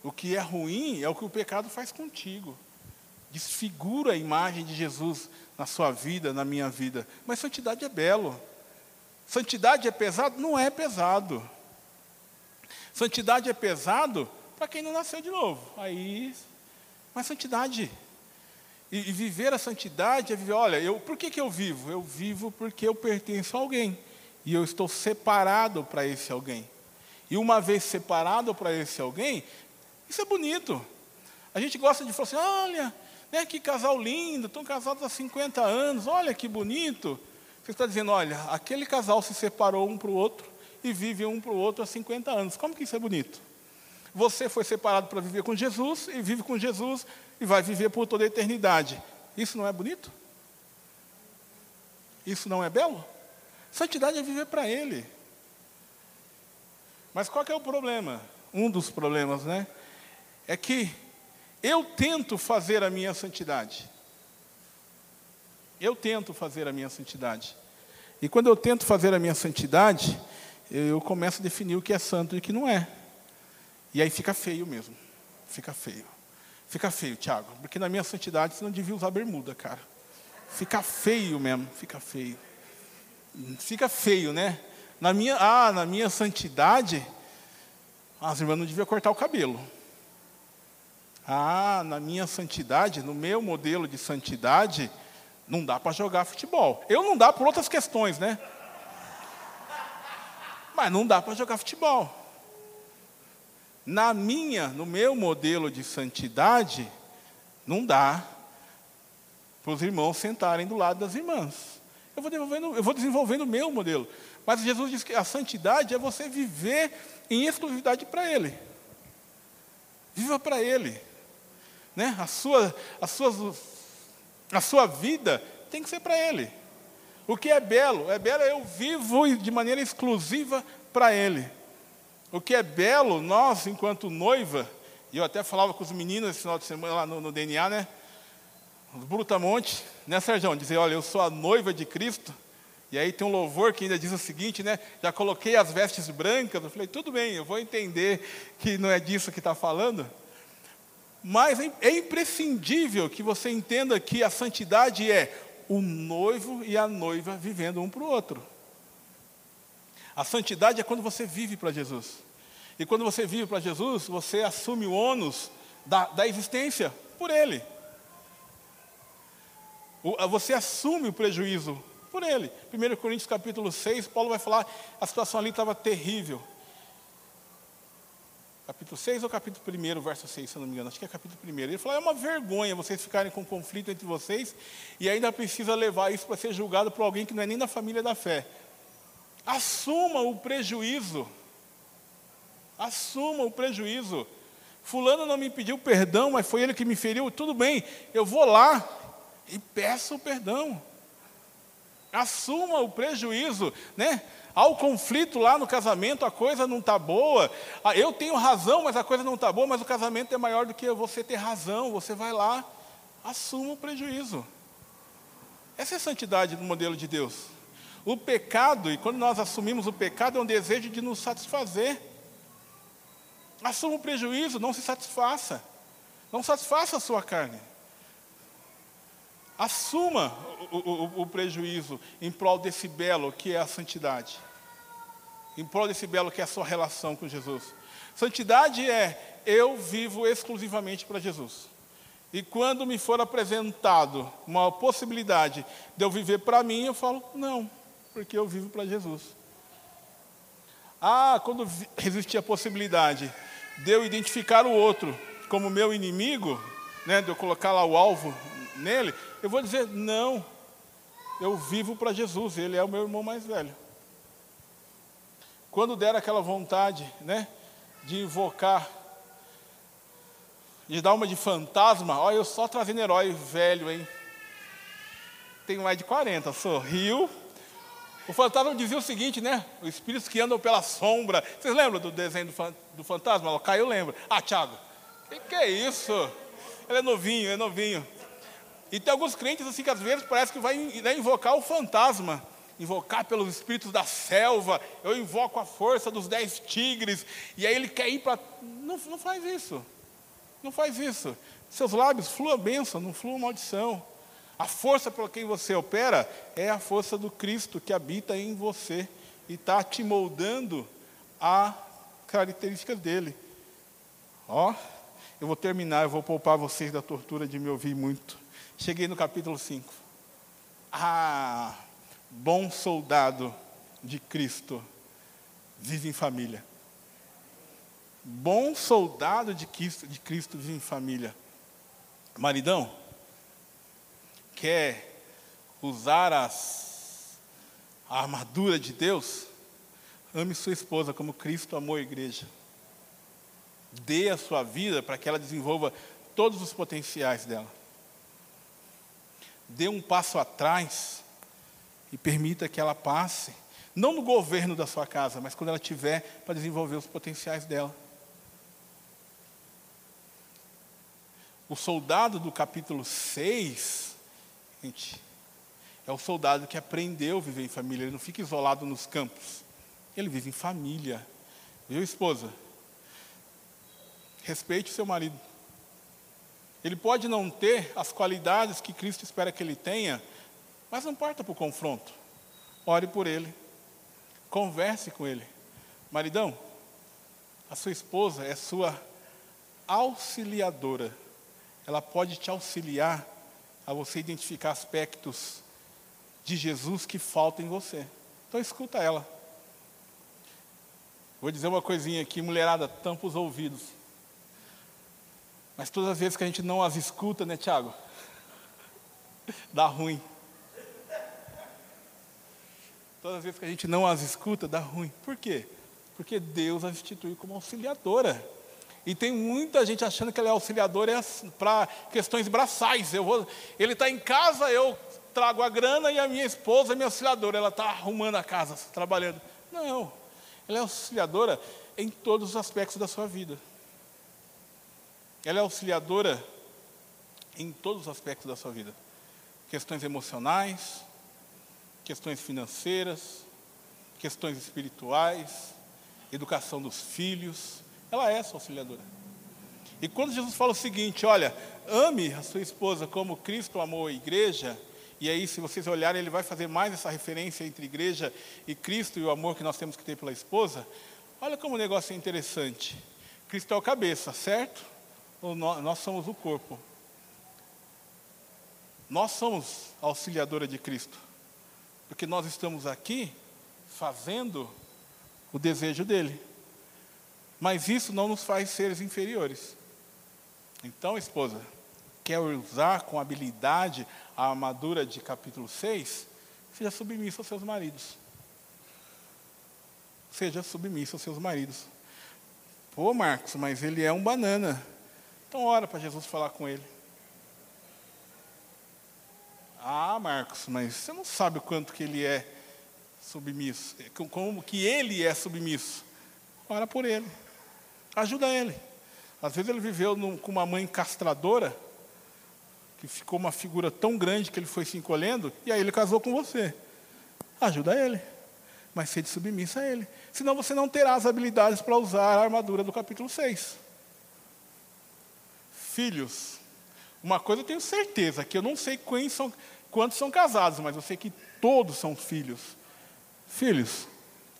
O que é ruim é o que o pecado faz contigo. Desfigura a imagem de Jesus na sua vida, na minha vida. Mas santidade é belo. Santidade é pesado? Não é pesado. Santidade é pesado para quem não nasceu de novo. Aí, mas santidade. E, e, viver a santidade é viver, olha, eu, por que, que eu vivo? Eu vivo porque eu pertenço a alguém. E eu estou separado para esse alguém. E uma vez separado para esse alguém, isso é bonito. A gente gosta de falar assim, olha, né, que casal lindo, estão casados há 50 anos, olha que bonito. Você está dizendo, olha, aquele casal se separou um para o outro e vive um para o outro há 50 anos. Como que isso é bonito? Você foi separado para viver com Jesus e vive com Jesus e vai viver por toda a eternidade. Isso não é bonito? Isso não é belo? Santidade é viver para Ele. Mas qual é o problema? Um dos problemas, né? É que eu tento fazer a minha santidade. Eu tento fazer a minha santidade. E quando eu tento fazer a minha santidade, eu começo a definir o que é santo e o que não é. E aí fica feio mesmo. Fica feio. Fica feio, Tiago, porque na minha santidade você não devia usar bermuda, cara. Fica feio mesmo, fica feio. Fica feio, né? Na minha, ah, na minha santidade, as irmãs não deviam cortar o cabelo. Ah, na minha santidade, no meu modelo de santidade, não dá para jogar futebol. Eu não dá por outras questões, né? Mas não dá para jogar futebol. Na minha, no meu modelo de santidade, não dá para os irmãos sentarem do lado das irmãs. Eu vou, desenvolvendo, eu vou desenvolvendo o meu modelo. Mas Jesus diz que a santidade é você viver em exclusividade para Ele. Viva para Ele. Né? A, sua, a, sua, a sua vida tem que ser para Ele. O que é belo? É belo eu vivo de maneira exclusiva para Ele. O que é belo, nós, enquanto noiva, e eu até falava com os meninos esse final de semana lá no, no DNA, né? Brutamonte, né, Sérgio? Dizer, olha, eu sou a noiva de Cristo. E aí tem um louvor que ainda diz o seguinte, né? Já coloquei as vestes brancas. Eu falei, tudo bem, eu vou entender que não é disso que está falando. Mas é, é imprescindível que você entenda que a santidade é o noivo e a noiva vivendo um para o outro. A santidade é quando você vive para Jesus. E quando você vive para Jesus, você assume o ônus da, da existência por Ele. O, você assume o prejuízo por Ele. 1 Coríntios capítulo 6, Paulo vai falar, a situação ali estava terrível capítulo 6 ou capítulo 1, verso 6, se eu não me engano, acho que é capítulo 1. Ele falou: é uma vergonha vocês ficarem com conflito entre vocês e ainda precisa levar isso para ser julgado por alguém que não é nem da família da fé. Assuma o prejuízo. Assuma o prejuízo. Fulano não me pediu perdão, mas foi ele que me feriu. Tudo bem, eu vou lá e peço perdão. Assuma o prejuízo, né? Há o conflito lá no casamento, a coisa não está boa. Ah, eu tenho razão, mas a coisa não está boa, mas o casamento é maior do que você ter razão. Você vai lá, assuma o prejuízo. Essa é a santidade do modelo de Deus. O pecado, e quando nós assumimos o pecado, é um desejo de nos satisfazer. Assuma o prejuízo, não se satisfaça. Não satisfaça a sua carne. Assuma o, o, o, prejuízo em prol desse belo que é a santidade. Em prol desse belo que é a sua relação com Jesus. Santidade é eu vivo exclusivamente para Jesus. E quando me for apresentado uma possibilidade de eu viver para mim, eu falo, não, porque eu vivo para Jesus. Ah, quando existia a possibilidade de eu identificar o outro como meu inimigo, né, de eu colocar lá o alvo nele, eu vou dizer: não, eu vivo para Jesus, ele é o meu irmão mais velho. Quando der aquela vontade, né, de invocar, de dar uma de fantasma, olha, eu só trazendo herói velho, hein? Tenho mais de 40, sorriu. O fantasma dizia o seguinte, né? O espíritos que andam pela sombra. Vocês lembram do desenho do, fantasma? O Caio lembra. Ah, Thiago, o que, que é isso? Ele é novinho, é novinho. E tem alguns crentes assim que às vezes parece que vai né, invocar o fantasma, invocar pelos espíritos da selva, eu invoco a força dos dez tigres, e aí ele quer ir para. Não, não faz isso. Não faz isso. Seus lábios flua bênção, não flua maldição. A força pela quem você opera é a força do Cristo que habita em você e está te moldando a características dele. Ó, eu vou terminar, eu vou poupar vocês da tortura de me ouvir muito. Cheguei no capítulo 5. Ah, bom soldado de Cristo vive em família. Bom soldado de Cristo, de Cristo vive em família. Maridão, quer usar as, a armadura de Deus? Ame sua esposa como Cristo amou a igreja. Dê a sua vida para que ela desenvolva todos os potenciais dela dê um passo atrás e permita que ela passe, não no governo da sua casa, mas quando ela tiver para desenvolver os potenciais dela. O soldado do capítulo 6, gente, é o soldado que aprendeu a viver em família, ele não fica isolado nos campos, ele vive em família. Viu, esposa? Respeite o seu marido. Ele pode não ter as qualidades que Cristo espera que ele tenha, mas não importa para o confronto. Ore por ele. Converse com ele. Maridão, a sua esposa é sua auxiliadora. Ela pode te auxiliar a você identificar aspectos de Jesus que faltam em você. Então escuta ela. Vou dizer uma coisinha aqui, mulherada, tampa os ouvidos. Mas todas as vezes que a gente não as escuta, né, Tiago? Dá ruim. Todas as vezes que a gente não as escuta, dá ruim. Por quê? Porque Deus as instituiu como auxiliadora. E tem muita gente achando que ela é auxiliadora é para questões braçais. Eu vou, ele está em casa, eu trago a grana e a minha esposa é minha auxiliadora. Ela está arrumando a casa, trabalhando. Não, ela é auxiliadora em todos os aspectos da sua vida. Ela é auxiliadora em todos os aspectos da sua vida: questões emocionais, questões financeiras, questões espirituais, educação dos filhos. Ela é sua auxiliadora. E quando Jesus fala o seguinte: olha, ame a sua esposa como Cristo amou a igreja, e aí, se vocês olharem, ele vai fazer mais essa referência entre igreja e Cristo e o amor que nós temos que ter pela esposa. Olha como o negócio é interessante. Cristo é o cabeça, certo? nós somos o corpo. Nós somos a auxiliadora de Cristo. Porque nós estamos aqui fazendo o desejo dele. Mas isso não nos faz seres inferiores. Então, esposa, quer usar com habilidade a armadura de capítulo 6? Seja submissa aos seus maridos. Seja submissa aos seus maridos. Pô, Marcos, mas ele é um banana. Então ora para Jesus falar com ele. Ah, Marcos, mas você não sabe o quanto que ele é submisso, como que ele é submisso. Ora por ele. Ajuda ele. Às vezes ele viveu com uma mãe castradora, que ficou uma figura tão grande que ele foi se encolhendo, e aí ele casou com você. Ajuda ele. Mas seja submissa a ele. Senão você não terá as habilidades para usar a armadura do capítulo 6 filhos, uma coisa eu tenho certeza, que eu não sei são, quantos são casados, mas eu sei que todos são filhos. Filhos,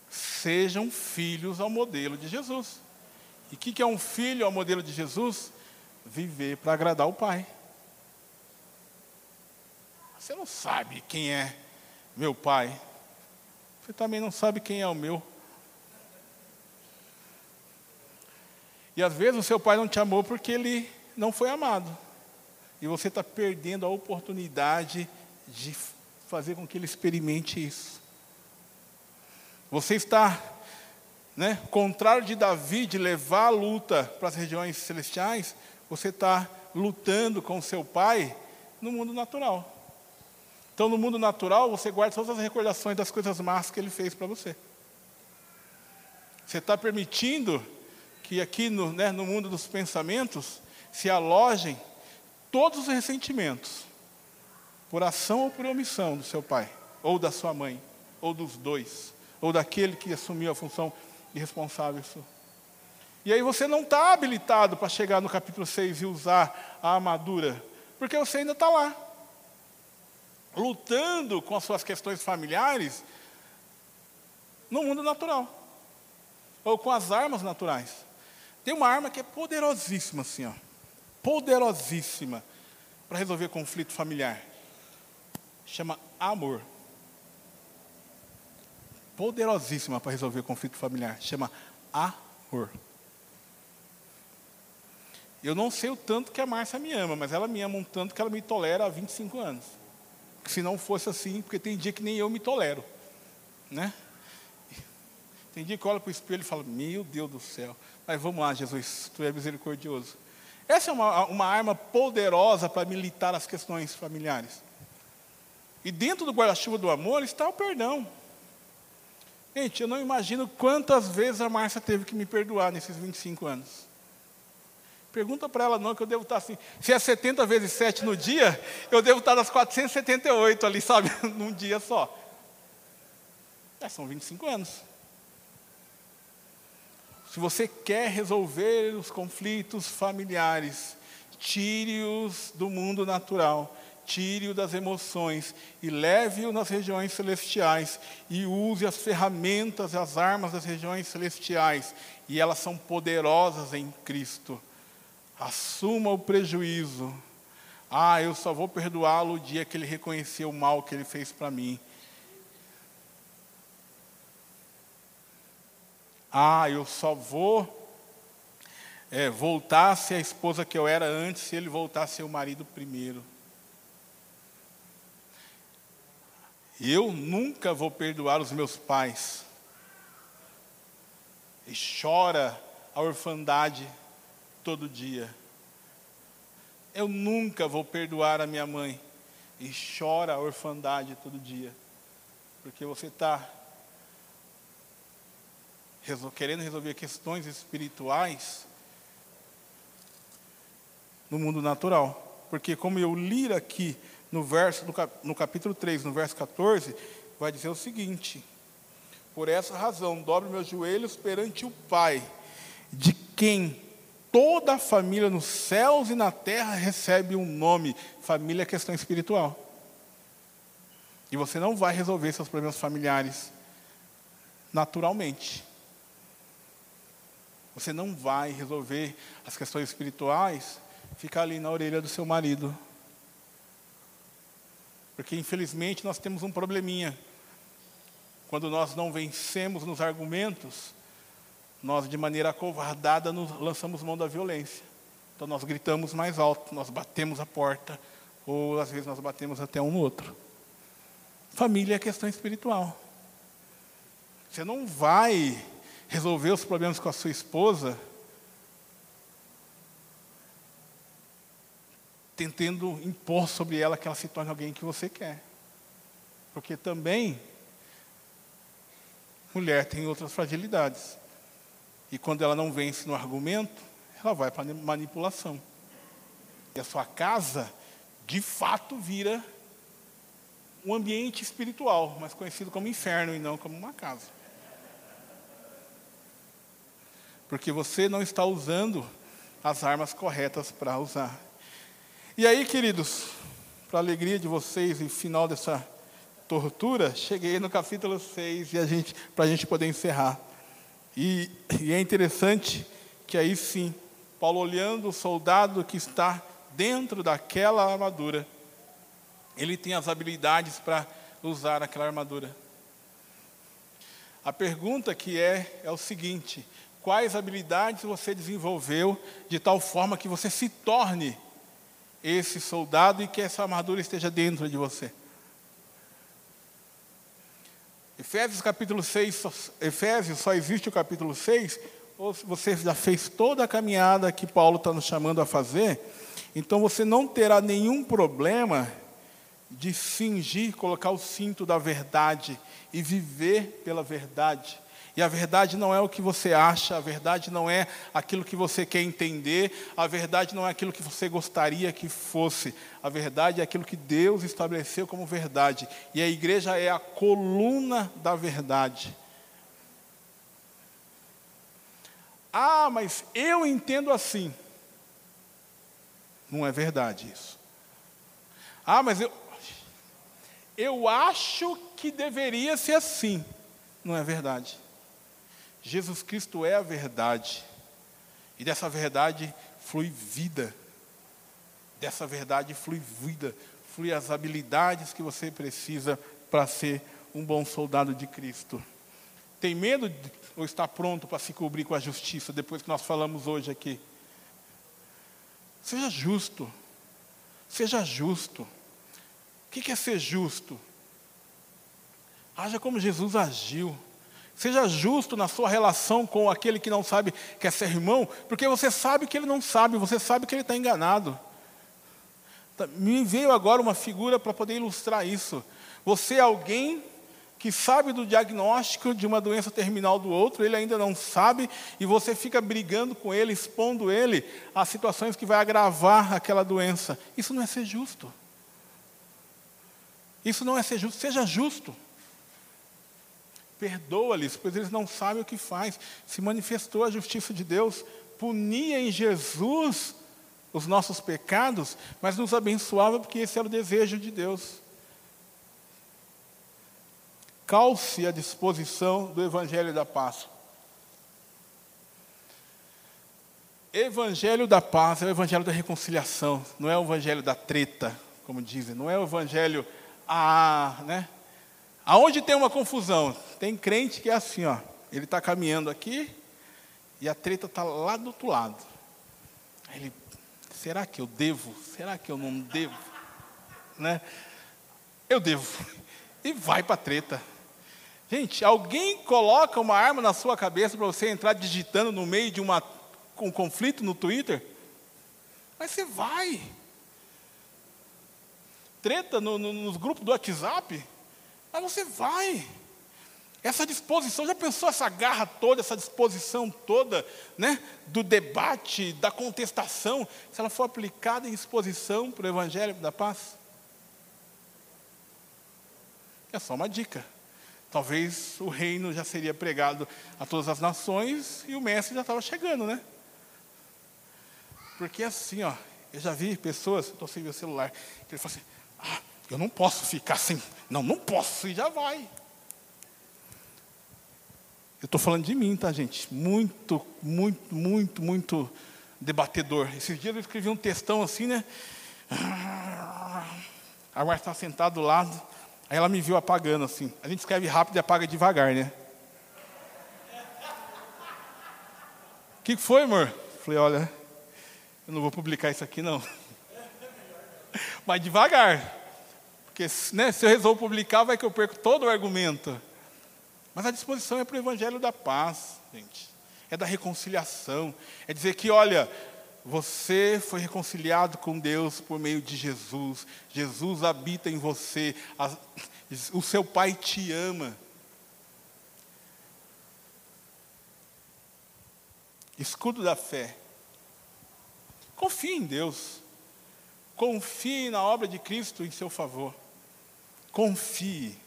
sejam filhos ao modelo de Jesus. E o que, que é um filho ao modelo de Jesus? Viver para agradar o Pai. Você não sabe quem é meu Pai. Você também não sabe quem é o meu. E às vezes o seu pai não te amou porque ele não foi amado. E você está perdendo a oportunidade de fazer com que ele experimente isso. Você está, né, contrário de Davi, de levar a luta para as regiões celestiais, você está lutando com seu pai no mundo natural. Então, no mundo natural, você guarda todas as recordações das coisas más que ele fez para você. Você está permitindo que aqui no, né, no mundo dos pensamentos se alojem todos os ressentimentos, por ação ou por omissão do seu pai, ou da sua mãe, ou dos dois, ou daquele que assumiu a função de responsável. E aí você não está habilitado para chegar no capítulo 6 e usar a armadura, porque você ainda está lá, lutando com as suas questões familiares no mundo natural, ou com as armas naturais. Tem uma arma que é poderosíssima, assim, ó. Poderosíssima para resolver conflito familiar. Chama amor. Poderosíssima para resolver conflito familiar. Chama amor. Eu não sei o tanto que a Márcia me ama, mas ela me ama um tanto que ela me tolera há 25 anos. Se não fosse assim, porque tem dia que nem eu me tolero. Né? Tem dia que eu olho para o espelho e falo, meu Deus do céu, mas vamos lá, Jesus, tu é misericordioso. Essa é uma, uma arma poderosa para militar as questões familiares. E dentro do guarda-chuva do amor está o perdão. Gente, eu não imagino quantas vezes a Márcia teve que me perdoar nesses 25 anos. Pergunta para ela não, que eu devo estar assim. Se é 70 vezes 7 no dia, eu devo estar nas 478 ali, sabe? Num dia só. É, são 25 anos. Se você quer resolver os conflitos familiares, tire-os do mundo natural, tire-o das emoções e leve-o nas regiões celestiais e use as ferramentas e as armas das regiões celestiais, e elas são poderosas em Cristo. Assuma o prejuízo. Ah, eu só vou perdoá-lo o dia que ele reconhecer o mal que ele fez para mim. Ah, eu só vou é, voltar a ser a esposa que eu era antes se ele voltar a ser o marido primeiro. Eu nunca vou perdoar os meus pais. E chora a orfandade todo dia. Eu nunca vou perdoar a minha mãe. E chora a orfandade todo dia. Porque você está querendo resolver questões espirituais no mundo natural. Porque, como eu li aqui no, verso, no capítulo 3, no verso 14, vai dizer o seguinte: Por essa razão, dobre meus joelhos perante o Pai, de quem toda a família nos céus e na terra recebe um nome. Família é questão espiritual. E você não vai resolver seus problemas familiares naturalmente. Você não vai resolver as questões espirituais ficar ali na orelha do seu marido. Porque infelizmente nós temos um probleminha. Quando nós não vencemos nos argumentos, nós de maneira acovardada nos lançamos mão da violência. Então nós gritamos mais alto, nós batemos a porta, ou às vezes nós batemos até um no outro. Família é questão espiritual. Você não vai resolver os problemas com a sua esposa, tentando impor sobre ela que ela se torne alguém que você quer. Porque também, mulher tem outras fragilidades. E quando ela não vence no argumento, ela vai para manipulação. E a sua casa, de fato, vira um ambiente espiritual, mas conhecido como inferno e não como uma casa. porque você não está usando as armas corretas para usar. E aí, queridos, para alegria de vocês e final dessa tortura, cheguei no capítulo 6 e a gente, para a gente poder encerrar. E, e é interessante que aí sim, Paulo olhando o soldado que está dentro daquela armadura, ele tem as habilidades para usar aquela armadura. A pergunta que é é o seguinte: quais habilidades você desenvolveu de tal forma que você se torne esse soldado e que essa armadura esteja dentro de você. Efésios capítulo 6, Efésios só existe o capítulo 6, ou se você já fez toda a caminhada que Paulo está nos chamando a fazer, então você não terá nenhum problema de fingir, colocar o cinto da verdade e viver pela verdade. E a verdade não é o que você acha, a verdade não é aquilo que você quer entender, a verdade não é aquilo que você gostaria que fosse. A verdade é aquilo que Deus estabeleceu como verdade. E a igreja é a coluna da verdade. Ah, mas eu entendo assim. Não é verdade isso. Ah, mas eu, eu acho que deveria ser assim. Não é verdade. Jesus Cristo é a verdade. E dessa verdade flui vida. Dessa verdade flui vida, flui as habilidades que você precisa para ser um bom soldado de Cristo. Tem medo de, ou está pronto para se cobrir com a justiça depois que nós falamos hoje aqui? Seja justo. Seja justo. O que é ser justo? Haja como Jesus agiu. Seja justo na sua relação com aquele que não sabe que é seu irmão, porque você sabe que ele não sabe, você sabe que ele está enganado. Tá, me veio agora uma figura para poder ilustrar isso. Você é alguém que sabe do diagnóstico de uma doença terminal do outro, ele ainda não sabe, e você fica brigando com ele, expondo ele a situações que vai agravar aquela doença. Isso não é ser justo. Isso não é ser justo. Seja justo. Perdoa-lhes, pois eles não sabem o que faz. Se manifestou a justiça de Deus, punia em Jesus os nossos pecados, mas nos abençoava porque esse era o desejo de Deus. Calce a disposição do Evangelho da Paz. Evangelho da paz é o evangelho da reconciliação, não é o evangelho da treta, como dizem, não é o evangelho, ah, né? Aonde tem uma confusão? Tem crente que é assim, ó. Ele está caminhando aqui e a treta está lá do outro lado. Aí ele, será que eu devo? Será que eu não devo? Né? Eu devo. E vai para a treta. Gente, alguém coloca uma arma na sua cabeça para você entrar digitando no meio de uma, um conflito no Twitter? Mas você vai. Treta no, no, nos grupos do WhatsApp? Mas você vai. Essa disposição, já pensou essa garra toda, essa disposição toda, né, do debate, da contestação, se ela for aplicada em exposição para o Evangelho da Paz? É só uma dica. Talvez o reino já seria pregado a todas as nações e o mestre já estava chegando, né? Porque assim, ó, eu já vi pessoas, estou sem meu celular, que ele fala assim, ah, eu não posso ficar sem. Não, não posso, e já vai. Eu estou falando de mim, tá, gente? Muito, muito, muito, muito debatedor. Esses dias eu escrevi um textão assim, né? A Marta estava sentada do lado, aí ela me viu apagando assim. A gente escreve rápido e apaga devagar, né? O que foi, amor? Falei, olha, eu não vou publicar isso aqui não. Mas devagar. Porque né, se eu resolvo publicar, vai que eu perco todo o argumento. Mas a disposição é para o evangelho da paz, gente. É da reconciliação. É dizer que, olha, você foi reconciliado com Deus por meio de Jesus. Jesus habita em você. O seu Pai te ama. Escudo da fé. Confie em Deus. Confie na obra de Cristo em seu favor. Confie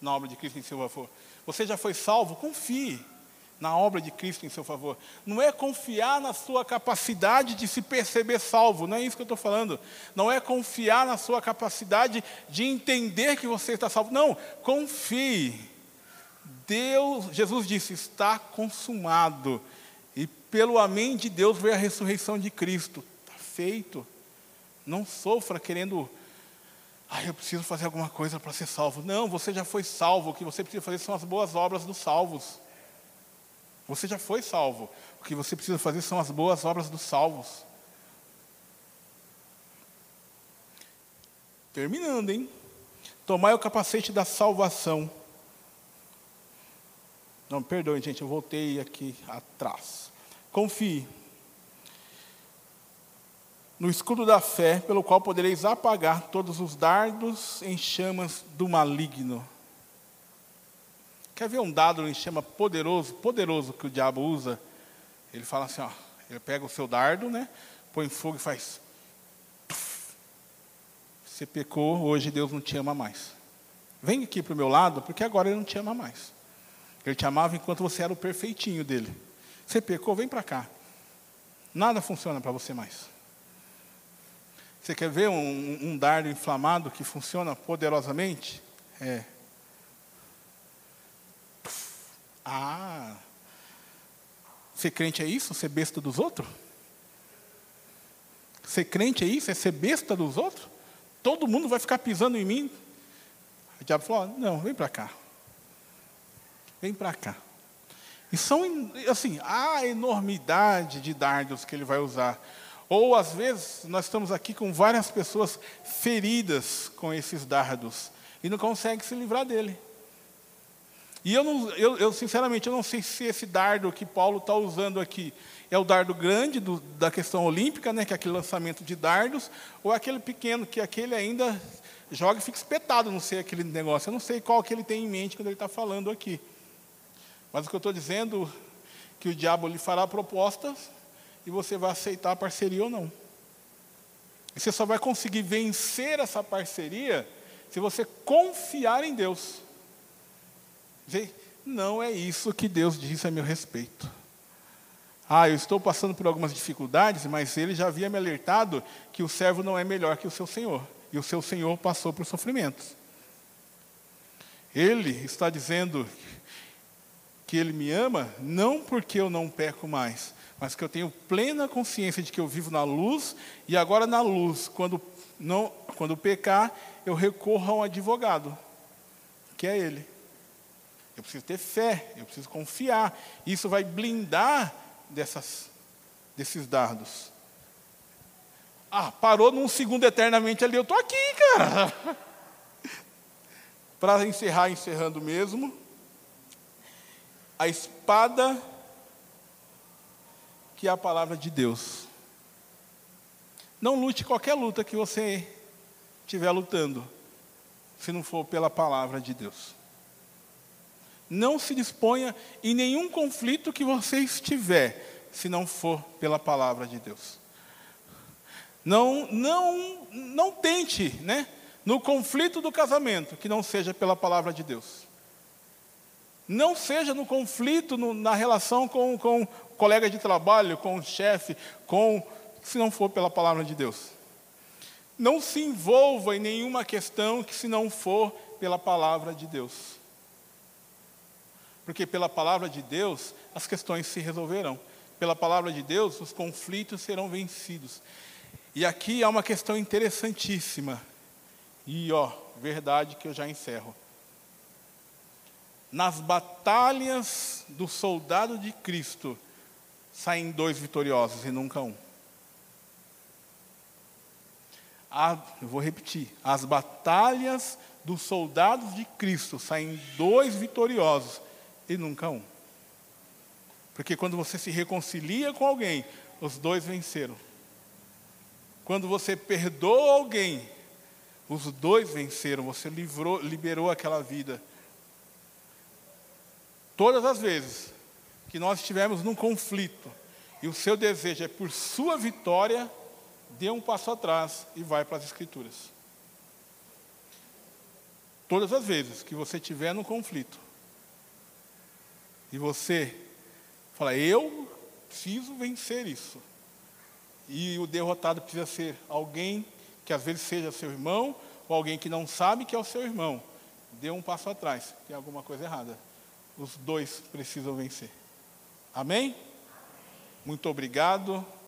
na obra de Cristo em seu favor. Você já foi salvo? Confie na obra de Cristo em seu favor. Não é confiar na sua capacidade de se perceber salvo, não é isso que eu estou falando. Não é confiar na sua capacidade de entender que você está salvo. Não, confie. Deus, Jesus disse, está consumado. E pelo amém de Deus veio a ressurreição de Cristo. Está feito. Não sofra querendo ah, eu preciso fazer alguma coisa para ser salvo. Não, você já foi salvo. O que você precisa fazer são as boas obras dos salvos. Você já foi salvo. O que você precisa fazer são as boas obras dos salvos. Terminando, hein? Tomai o capacete da salvação. Não, perdoe, gente, eu voltei aqui atrás. Confie no escudo da fé, pelo qual podereis apagar todos os dardos em chamas do maligno. Quer ver um dado em chama poderoso, poderoso que o diabo usa? Ele fala assim, ó, ele pega o seu dardo, né? Põe fogo e faz. Você pecou, hoje Deus não te ama mais. Vem aqui para o meu lado, porque agora Ele não te ama mais. Ele te amava enquanto você era o perfeitinho dele. Você pecou, vem para cá. Nada funciona para você mais. Você quer ver um, um dardo inflamado que funciona poderosamente? É. Ah. Ser crente é isso? Ser besta dos outros? Ser crente é isso? É ser besta dos outros? Todo mundo vai ficar pisando em mim? O diabo falou: não, vem para cá. Vem para cá. E são, assim, a enormidade de dardos que ele vai usar. Ou às vezes nós estamos aqui com várias pessoas feridas com esses dardos e não conseguem se livrar dele. E eu, não, eu, eu sinceramente eu não sei se esse dardo que Paulo está usando aqui é o dardo grande do, da questão olímpica, né, que é aquele lançamento de dardos, ou é aquele pequeno que aquele ainda joga e fica espetado, não sei aquele negócio. Eu não sei qual que ele tem em mente quando ele está falando aqui. Mas o que eu estou dizendo que o diabo lhe fará propostas e você vai aceitar a parceria ou não. E você só vai conseguir vencer essa parceria se você confiar em Deus. Vê, não é isso que Deus disse a meu respeito. Ah, eu estou passando por algumas dificuldades, mas ele já havia me alertado que o servo não é melhor que o seu senhor. E o seu senhor passou por sofrimentos. Ele está dizendo que ele me ama não porque eu não peco mais, mas que eu tenho plena consciência de que eu vivo na luz e agora na luz, quando não, quando pecar, eu recorro a um advogado, que é ele. Eu preciso ter fé, eu preciso confiar. Isso vai blindar dessas, desses dardos. Ah, parou num segundo eternamente ali, eu estou aqui, cara. Para encerrar, encerrando mesmo, a espada que é a palavra de Deus. Não lute qualquer luta que você estiver lutando, se não for pela palavra de Deus. Não se disponha em nenhum conflito que você estiver, se não for pela palavra de Deus. Não, não, não tente, né? No conflito do casamento, que não seja pela palavra de Deus. Não seja no conflito, no, na relação com, com colega de trabalho, com o chefe, com, se não for pela palavra de Deus. Não se envolva em nenhuma questão que se não for pela palavra de Deus. Porque pela palavra de Deus as questões se resolverão. Pela palavra de Deus os conflitos serão vencidos. E aqui há uma questão interessantíssima. E ó, verdade que eu já encerro. Nas batalhas do soldado de Cristo, saem dois vitoriosos e nunca um. eu vou repetir: as batalhas dos soldados de Cristo saem dois vitoriosos e nunca um. Porque quando você se reconcilia com alguém, os dois venceram. Quando você perdoa alguém, os dois venceram, você livrou, liberou aquela vida. Todas as vezes que nós estivermos num conflito e o seu desejo é por sua vitória, dê um passo atrás e vai para as Escrituras. Todas as vezes que você estiver num conflito e você fala, eu preciso vencer isso, e o derrotado precisa ser alguém que às vezes seja seu irmão, ou alguém que não sabe que é o seu irmão, dê um passo atrás, tem alguma coisa errada os dois precisam vencer. Amém? Muito obrigado.